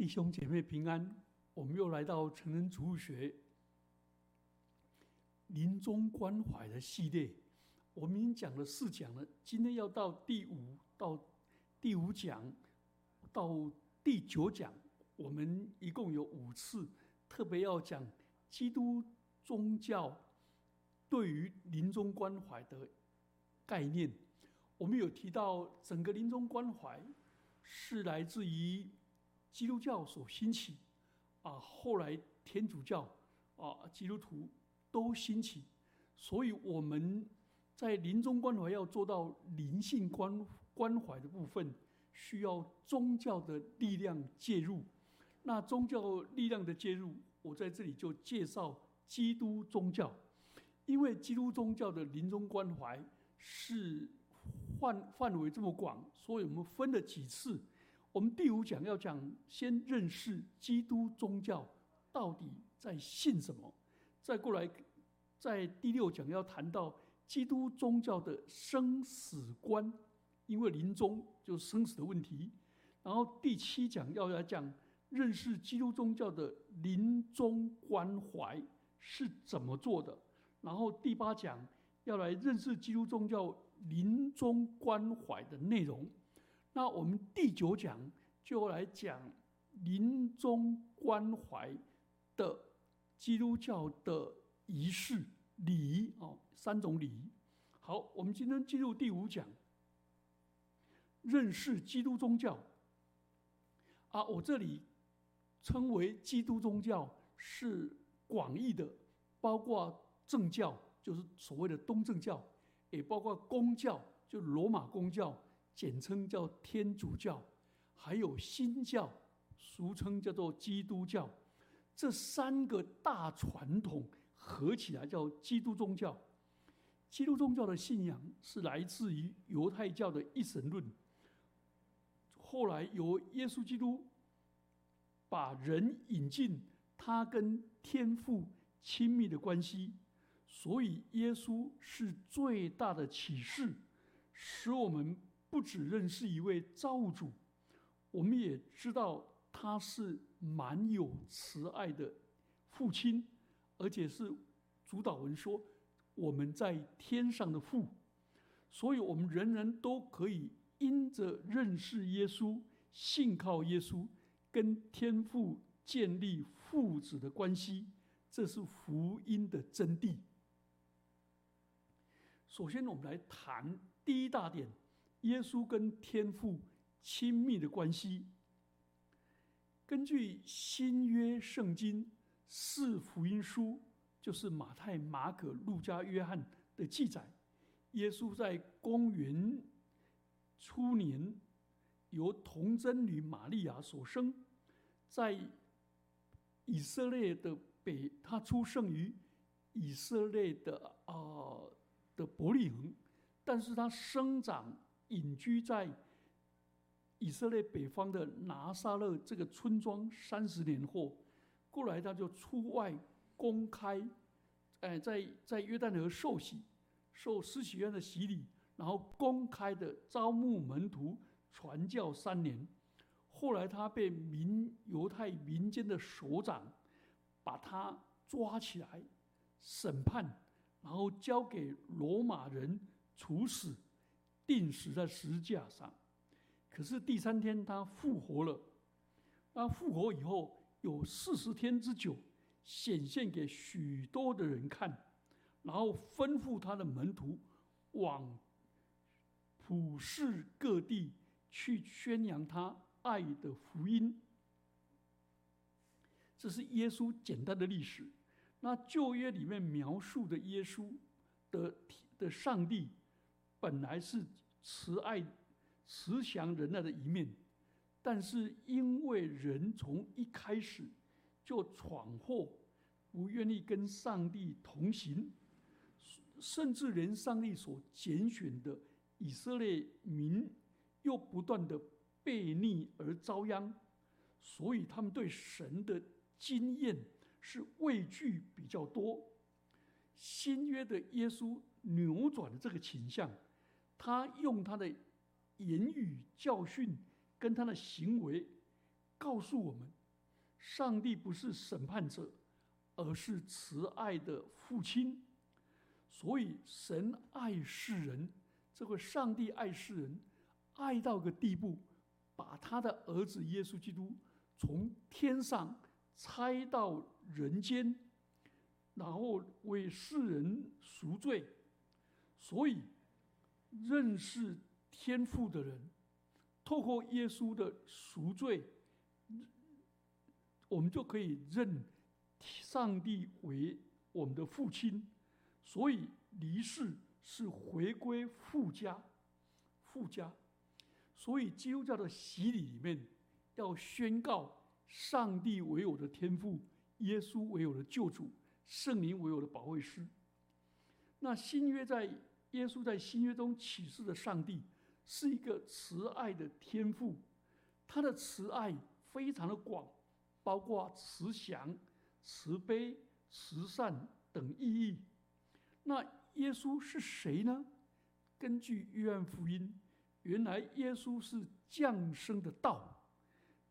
弟兄姐妹平安，我们又来到成人主学临终关怀的系列。我们已经讲了四讲了，今天要到第五到第五讲到第九讲，我们一共有五次，特别要讲基督宗教对于临终关怀的概念。我们有提到整个临终关怀是来自于。基督教所兴起，啊，后来天主教啊，基督徒都兴起，所以我们在临终关怀要做到灵性关关怀的部分，需要宗教的力量介入。那宗教力量的介入，我在这里就介绍基督宗教，因为基督宗教的临终关怀是范范围这么广，所以我们分了几次。我们第五讲要讲，先认识基督宗教到底在信什么，再过来，在第六讲要谈到基督宗教的生死观，因为临终就是生死的问题。然后第七讲要来讲认识基督宗教的临终关怀是怎么做的。然后第八讲要来认识基督宗教临终关怀的内容。那我们第九讲就来讲临终关怀的基督教的仪式礼仪哦，三种礼仪。好，我们今天进入第五讲，认识基督宗教。啊，我这里称为基督宗教是广义的，包括正教，就是所谓的东正教，也包括公教，就罗马公教。简称叫天主教，还有新教，俗称叫做基督教，这三个大传统合起来叫基督宗教。基督宗教的信仰是来自于犹太教的一神论，后来由耶稣基督把人引进他跟天父亲密的关系，所以耶稣是最大的启示，使我们。不只认识一位造物主，我们也知道他是蛮有慈爱的父亲，而且是主导文说我们在天上的父，所以我们人人都可以因着认识耶稣、信靠耶稣，跟天父建立父子的关系，这是福音的真谛。首先，我们来谈第一大点。耶稣跟天父亲密的关系，根据新约圣经四福音书，就是马太、马可、路加、约翰的记载，耶稣在公元初年由童贞女玛利亚所生，在以色列的北，他出生于以色列的啊的伯利恒，但是他生长。隐居在以色列北方的拿撒勒这个村庄三十年后，过来他就出外公开，哎，在在约旦河受洗，受施洗院的洗礼，然后公开的招募门徒传教三年。后来他被民犹太民间的首长把他抓起来审判，然后交给罗马人处死。定死在石架上，可是第三天他复活了。他复活以后有四十天之久，显现给许多的人看，然后吩咐他的门徒往普世各地去宣扬他爱的福音。这是耶稣简单的历史。那旧约里面描述的耶稣的的上帝。本来是慈爱、慈祥仁爱的一面，但是因为人从一开始就闯祸，不愿意跟上帝同行，甚至连上帝所拣选的以色列民又不断的背逆而遭殃，所以他们对神的经验是畏惧比较多。新约的耶稣扭转了这个倾向。他用他的言语教训，跟他的行为，告诉我们，上帝不是审判者，而是慈爱的父亲。所以，神爱世人，这个上帝爱世人，爱到个地步，把他的儿子耶稣基督从天上拆到人间，然后为世人赎罪。所以，认识天父的人，透过耶稣的赎罪，我们就可以认上帝为我们的父亲。所以离世是回归父家，父家。所以基督教的洗礼里面要宣告上帝为我的天父，耶稣为我的救主，圣灵为我的保卫师。那新约在耶稣在新约中启示的上帝是一个慈爱的天父，他的慈爱非常的广，包括慈祥、慈悲、慈善等意义。那耶稣是谁呢？根据约翰福音，原来耶稣是降生的道。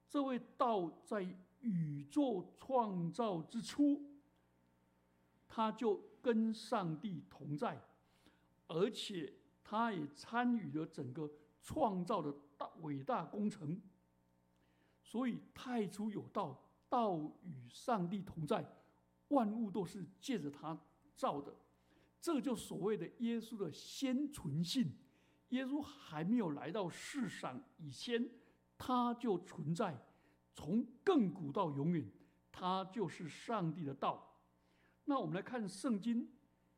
这位道在宇宙创造之初，他就跟上帝同在，而且他也参与了整个创造的大伟大工程。所以太初有道，道与上帝同在，万物都是借着他造的。这就所谓的耶稣的先存性，耶稣还没有来到世上以前，他就存在，从亘古到永远，他就是上帝的道。那我们来看圣经，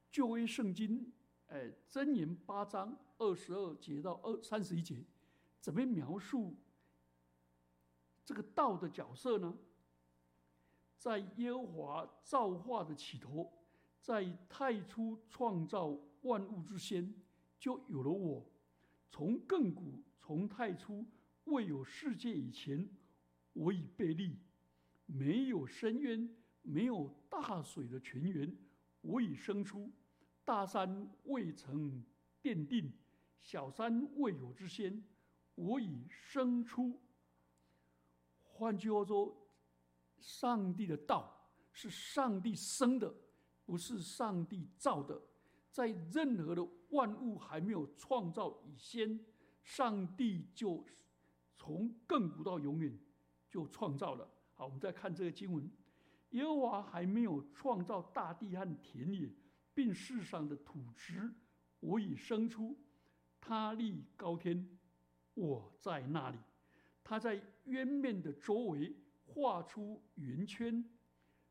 旧约圣经，哎，箴言八章二十二节到二三十一节，怎么描述这个道的角色呢？在耶和华造化的起头。在太初创造万物之先，就有了我。从亘古，从太初未有世界以前，我已被立。没有深渊，没有大水的泉源，我已生出。大山未曾奠定，小山未有之先，我已生出。换句话说，上帝的道是上帝生的。不是上帝造的，在任何的万物还没有创造以前，上帝就从亘古到永远就创造了。好，我们再看这个经文：耶和华还没有创造大地和田野，并世上的土质，我已生出。他立高天，我在那里。他在渊面的周围画出圆圈。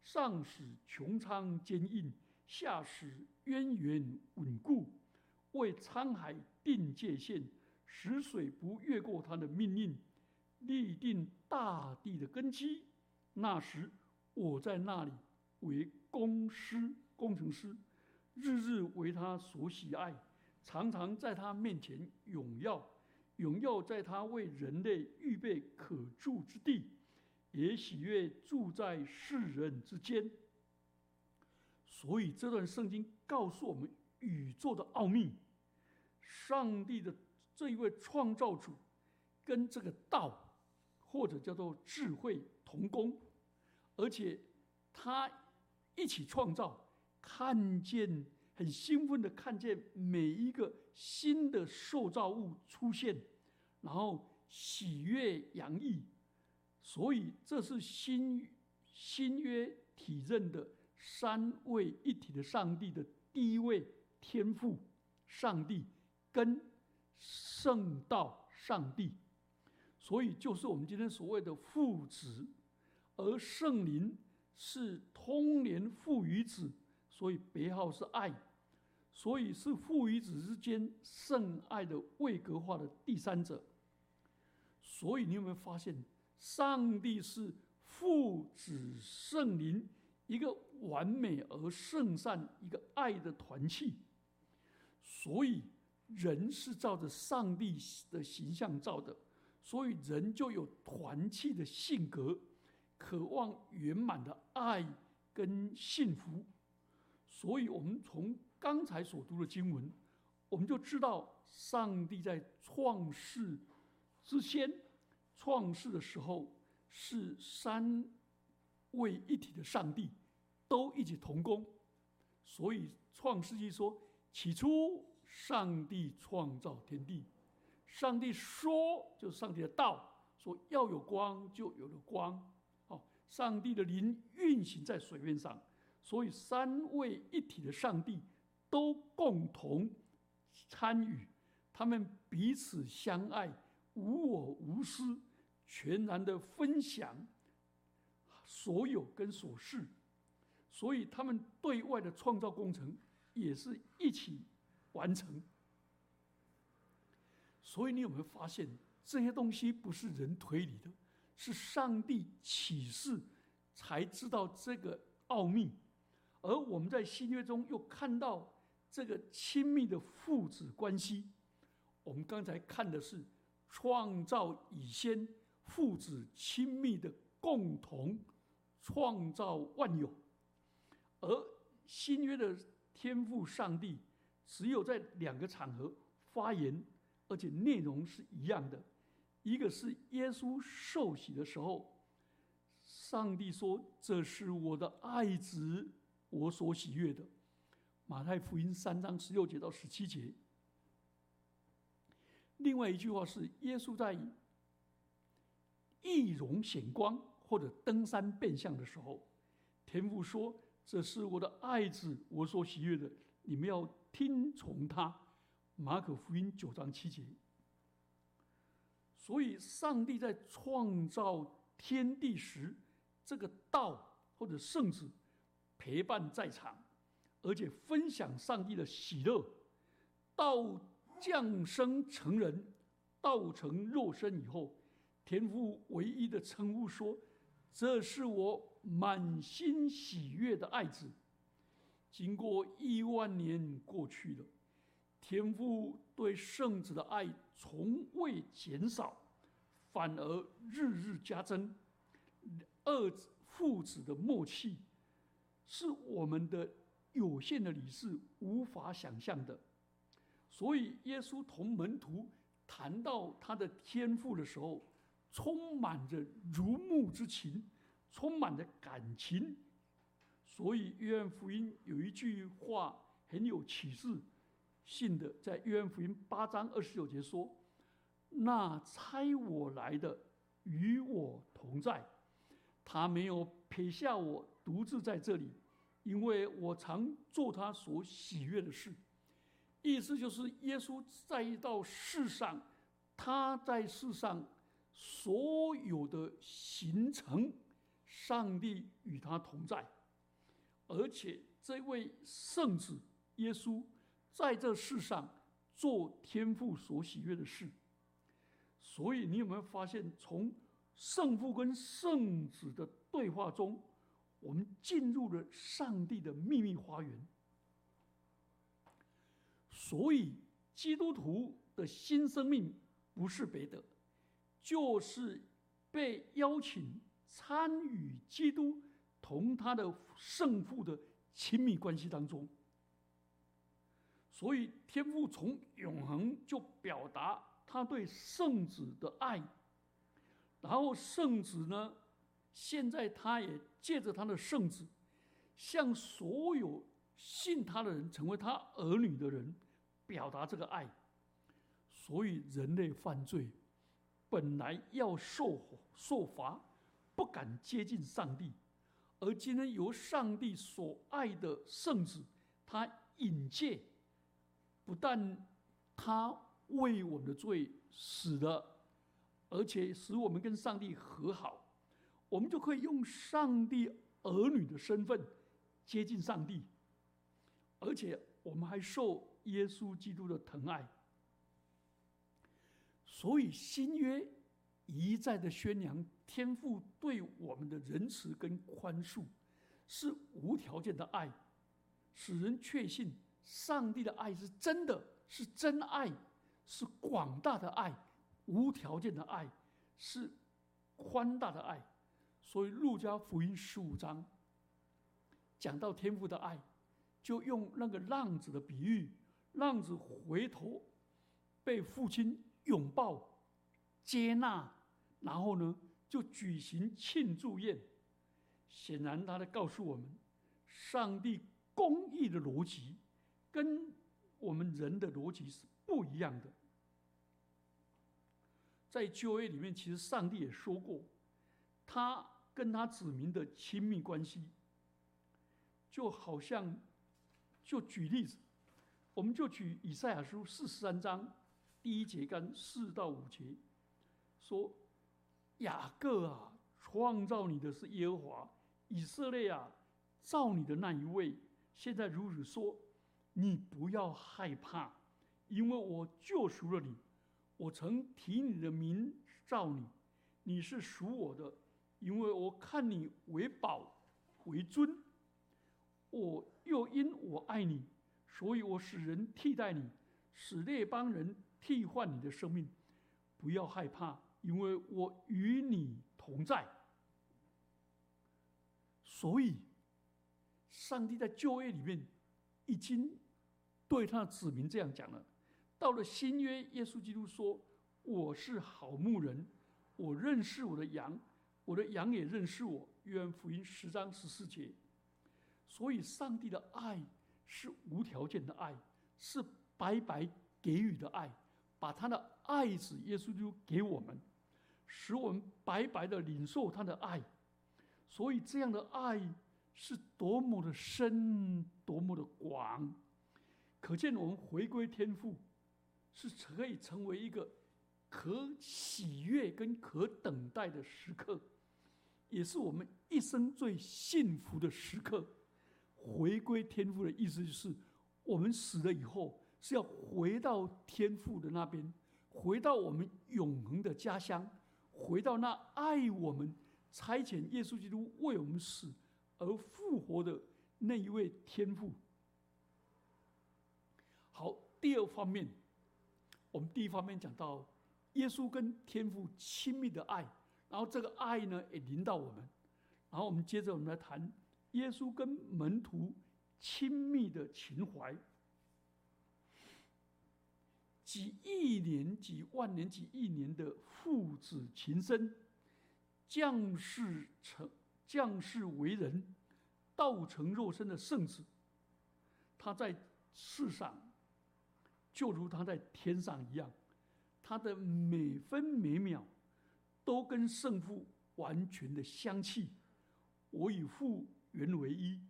上使穹苍坚硬，下使渊源稳固，为沧海定界限，使水不越过他的命令，立定大地的根基。那时，我在那里为工师、工程师，日日为他所喜爱，常常在他面前荣耀，荣耀在他为人类预备可住之地。也喜悦住在世人之间，所以这段圣经告诉我们宇宙的奥秘。上帝的这一位创造主，跟这个道，或者叫做智慧同工，而且他一起创造，看见很兴奋的看见每一个新的受造物出现，然后喜悦洋溢。所以，这是新新约体认的三位一体的上帝的第一位天赋，上帝跟圣道上帝，所以就是我们今天所谓的父子，而圣灵是通联父与子，所以别号是爱，所以是父与子之间圣爱的位格化的第三者。所以你有没有发现？上帝是父子圣灵一个完美而圣善一个爱的团契，所以人是照着上帝的形象造的，所以人就有团契的性格，渴望圆满的爱跟幸福。所以我们从刚才所读的经文，我们就知道上帝在创世之前。创世的时候，是三位一体的上帝都一起同工，所以创世纪说：起初上帝创造天地，上帝说就是上帝的道，说要有光就有了光。哦，上帝的灵运行在水面上，所以三位一体的上帝都共同参与，他们彼此相爱，无我无私。全然的分享所有跟所事，所以他们对外的创造工程也是一起完成。所以你有没有发现，这些东西不是人推理的，是上帝启示才知道这个奥秘。而我们在新约中又看到这个亲密的父子关系。我们刚才看的是创造以先。父子亲密的共同创造万有，而新约的天赋上帝只有在两个场合发言，而且内容是一样的。一个是耶稣受洗的时候，上帝说：“这是我的爱子，我所喜悦的。”马太福音三章十六节到十七节。另外一句话是耶稣在。易容显光或者登山变相的时候，天父说：“这是我的爱子，我所喜悦的，你们要听从他。”马可福音九章七节。所以，上帝在创造天地时，这个道或者圣子陪伴在场，而且分享上帝的喜乐。道降生成人，道成肉身以后。天父唯一的称呼说：“这是我满心喜悦的爱子。”经过亿万年过去了，天父对圣子的爱从未减少，反而日日加增。二父子的默契，是我们的有限的理智无法想象的。所以，耶稣同门徒谈到他的天赋的时候。充满着如沐之情，充满着感情，所以约翰福音有一句话很有启示性的，在约翰福音八章二十九节说：“那差我来的与我同在，他没有撇下我独自在这里，因为我常做他所喜悦的事。”意思就是耶稣在到世上，他在世上。所有的行程，上帝与他同在，而且这位圣子耶稣在这世上做天父所喜悦的事。所以，你有没有发现，从圣父跟圣子的对话中，我们进入了上帝的秘密花园？所以，基督徒的新生命不是别的。就是被邀请参与基督同他的圣父的亲密关系当中，所以天父从永恒就表达他对圣子的爱，然后圣子呢，现在他也借着他的圣子，向所有信他的人，成为他儿女的人，表达这个爱，所以人类犯罪。本来要受受罚，不敢接近上帝，而今天由上帝所爱的圣子，他引介，不但他为我们的罪死了，而且使我们跟上帝和好，我们就可以用上帝儿女的身份接近上帝，而且我们还受耶稣基督的疼爱。所以新约一再的宣扬天父对我们的仁慈跟宽恕，是无条件的爱，使人确信上帝的爱是真的，是真爱，是广大的爱，无条件的爱，是宽大的爱。所以路加福音十五章讲到天父的爱，就用那个浪子的比喻，浪子回头被父亲。拥抱、接纳，然后呢，就举行庆祝宴。显然，他在告诉我们，上帝公义的逻辑跟我们人的逻辑是不一样的。在旧约里面，其实上帝也说过，他跟他子民的亲密关系，就好像，就举例子，我们就举以赛亚书四十三章第一节干四到五节，说雅各啊，创造你的是耶和华，以色列啊，造你的那一位，现在如此说，你不要害怕，因为我救赎了你。我曾提你的名造你，你是属我的，因为我看你为宝为尊。我又因我爱你，所以我使人替代你，使列邦人替换你的生命。不要害怕，因为我与你同在。所以，上帝在旧约里面已经对他的子民这样讲了。到了新约，耶稣基督说：“我是好牧人，我认识我的羊，我的羊也认识我。”约翰福音十章十四节。所以，上帝的爱是无条件的爱，是白白给予的爱，把他的爱子耶稣基督给我们，使我们白白的领受他的爱。所以，这样的爱是多么的深，多么的广，可见我们回归天赋。是可以成为一个可喜悦跟可等待的时刻，也是我们一生最幸福的时刻。回归天赋的意思就是，我们死了以后是要回到天赋的那边，回到我们永恒的家乡，回到那爱我们、差遣耶稣基督为我们死而复活的那一位天赋。好，第二方面。我们第一方面讲到耶稣跟天父亲密的爱，然后这个爱呢也临到我们，然后我们接着我们来谈耶稣跟门徒亲密的情怀，几亿年、几万年、几亿年的父子情深，将士成将士为人，道成肉身的圣子，他在世上。就如他在天上一样，他的每分每秒都跟圣父完全的相契。我与父原为一，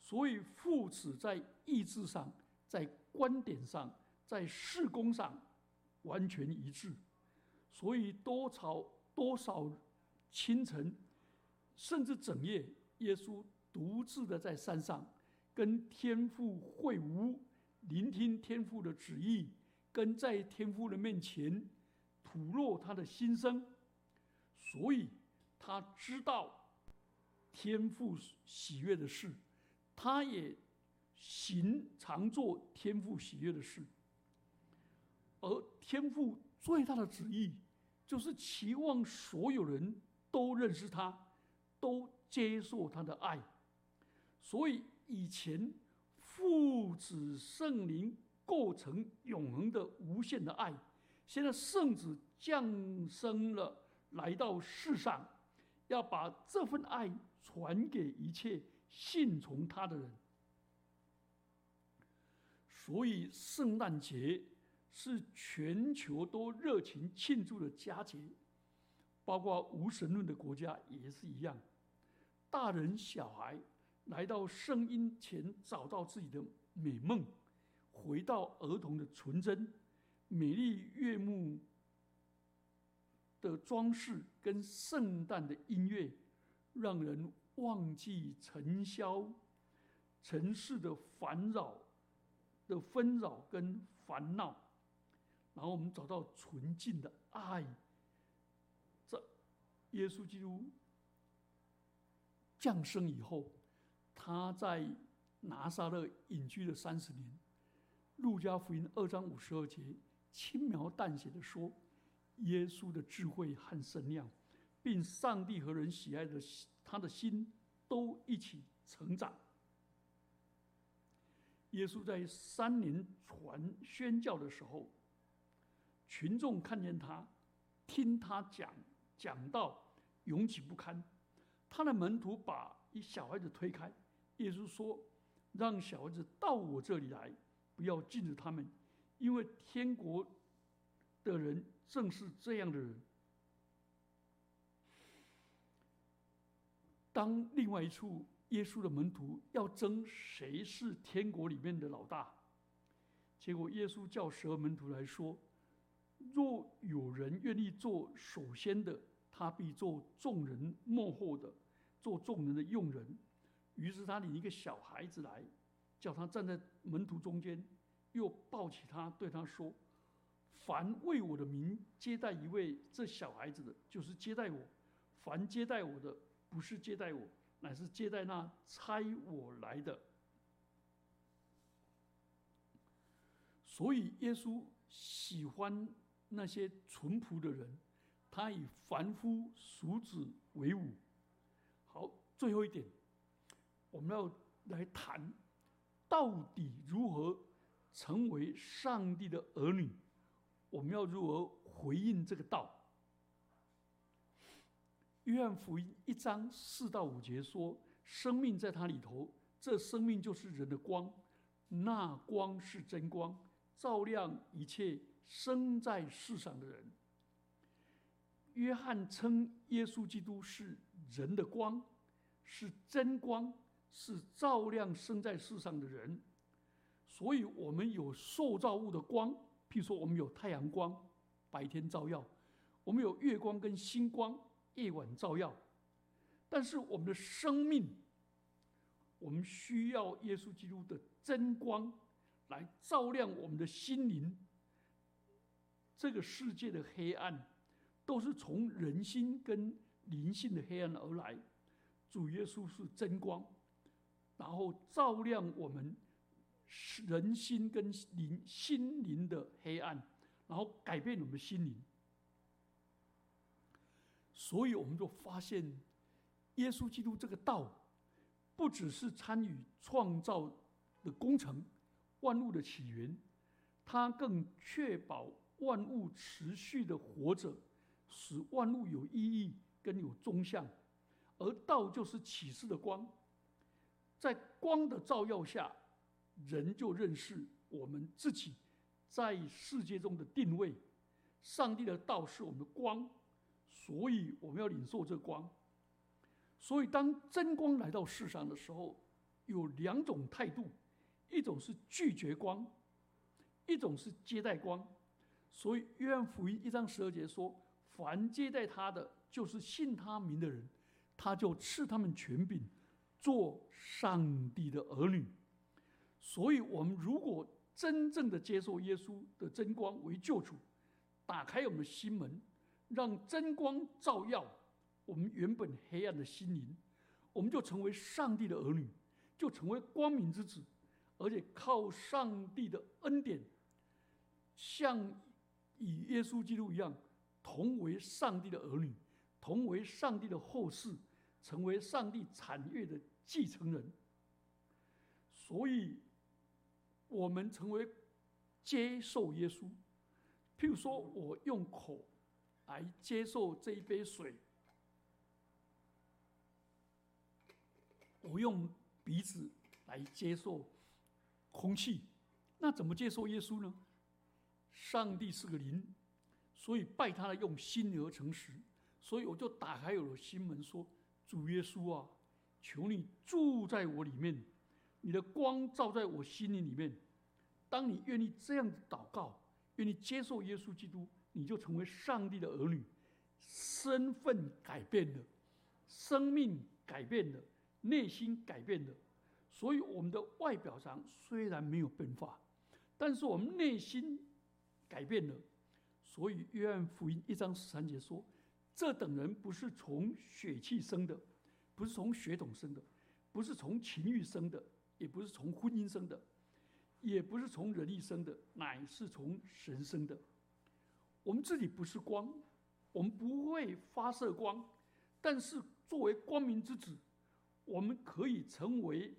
所以父子在意志上、在观点上、在事工上完全一致。所以多朝多少清晨，甚至整夜，耶稣独自的在山上跟天父会晤。聆听天父的旨意，跟在天父的面前吐露他的心声，所以他知道天父喜悦的事，他也行常做天父喜悦的事。而天父最大的旨意，就是期望所有人都认识他，都接受他的爱。所以以前。父子圣灵构成永恒的无限的爱，现在圣子降生了，来到世上，要把这份爱传给一切信从他的人。所以圣诞节是全球都热情庆祝的佳节，包括无神论的国家也是一样，大人小孩。来到圣婴前，找到自己的美梦，回到儿童的纯真、美丽悦目的装饰跟圣诞的音乐，让人忘记尘嚣、尘世的烦扰的纷扰跟烦恼，然后我们找到纯净的爱。这耶稣基督降生以后。他在拿撒勒隐居了三十年，《路加福音》二章五十二节轻描淡写的说：“耶稣的智慧和神量，并上帝和人喜爱的他的心，都一起成长。”耶稣在三年传宣教的时候，群众看见他，听他讲讲道，拥挤不堪。他的门徒把一小孩子推开，耶稣说：“让小孩子到我这里来，不要禁止他们，因为天国的人正是这样的人。”当另外一处，耶稣的门徒要争谁是天国里面的老大，结果耶稣叫十二门徒来说：“若有人愿意做首先的。”他必做众人幕后的，做众人的用人。于是他领一个小孩子来，叫他站在门徒中间，又抱起他，对他说：“凡为我的名接待一位这小孩子的，就是接待我；凡接待我的，不是接待我，乃是接待那差我来的。”所以耶稣喜欢那些淳朴的人。他以凡夫俗子为伍。好，最后一点，我们要来谈，到底如何成为上帝的儿女？我们要如何回应这个道？约翰福音一章四到五节说：“生命在他里头，这生命就是人的光，那光是真光，照亮一切生在世上的人。”约翰称耶稣基督是人的光，是真光，是照亮生在世上的人。所以，我们有受造物的光，譬如说，我们有太阳光，白天照耀；我们有月光跟星光，夜晚照耀。但是，我们的生命，我们需要耶稣基督的真光来照亮我们的心灵。这个世界的黑暗。都是从人心跟灵性的黑暗而来，主耶稣是真光，然后照亮我们人心跟灵心灵的黑暗，然后改变我们的心灵。所以我们就发现，耶稣基督这个道，不只是参与创造的工程、万物的起源，他更确保万物持续的活着。使万物有意义跟有终向，而道就是启示的光，在光的照耀下，人就认识我们自己在世界中的定位。上帝的道是我们的光，所以我们要领受这光。所以当真光来到世上的时候，有两种态度：一种是拒绝光，一种是接待光。所以约翰福音一章十二节说。凡接待他的，就是信他名的人，他就赐他们权柄，做上帝的儿女。所以，我们如果真正的接受耶稣的真光为救主，打开我们的心门，让真光照耀我们原本黑暗的心灵，我们就成为上帝的儿女，就成为光明之子，而且靠上帝的恩典，像以耶稣基督一样。同为上帝的儿女，同为上帝的后世，成为上帝产业的继承人。所以，我们成为接受耶稣。譬如说，我用口来接受这一杯水，我用鼻子来接受空气，那怎么接受耶稣呢？上帝是个灵。所以拜他的用心而诚实，所以我就打开我的心门说：“主耶稣啊，求你住在我里面，你的光照在我心灵里面。当你愿意这样子祷告，愿意接受耶稣基督，你就成为上帝的儿女，身份改变了，生命改变了，内心改变了。所以我们的外表上虽然没有变化，但是我们内心改变了。”所以，约翰福音一章十三节说：“这等人不是从血气生的，不是从血统生的，不是从情欲生的，也不是从婚姻生的，也不是从人一生的，乃是从神生的。”我们自己不是光，我们不会发射光，但是作为光明之子，我们可以成为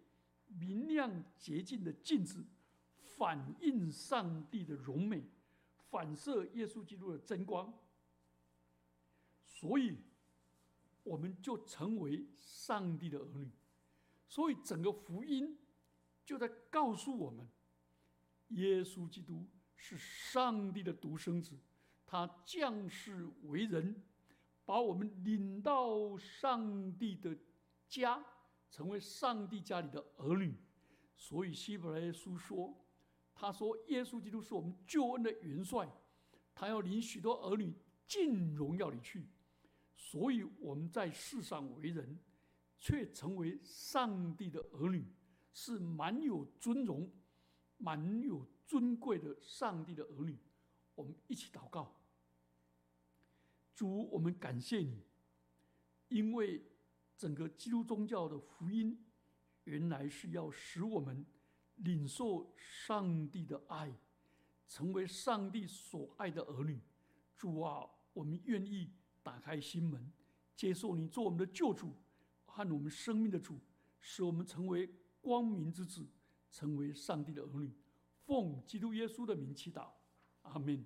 明亮洁净的镜子，反映上帝的荣美。反射耶稣基督的真光，所以我们就成为上帝的儿女。所以整个福音就在告诉我们，耶稣基督是上帝的独生子，他降世为人，把我们领到上帝的家，成为上帝家里的儿女。所以希伯来书说，他说耶稣基督是我们救恩的元帅，他要领许多儿女进荣耀里去。所以我们在世上为人。却成为上帝的儿女，是蛮有尊荣、蛮有尊贵的上帝的儿女。我们一起祷告：主，我们感谢你，因为整个基督宗教的福音，原来是要使我们领受上帝的爱，成为上帝所爱的儿女。主啊，我们愿意打开心门，接受你做我们的救主。和我们生命的主，使我们成为光明之子，成为上帝的儿女。奉基督耶稣的名祈祷，阿门。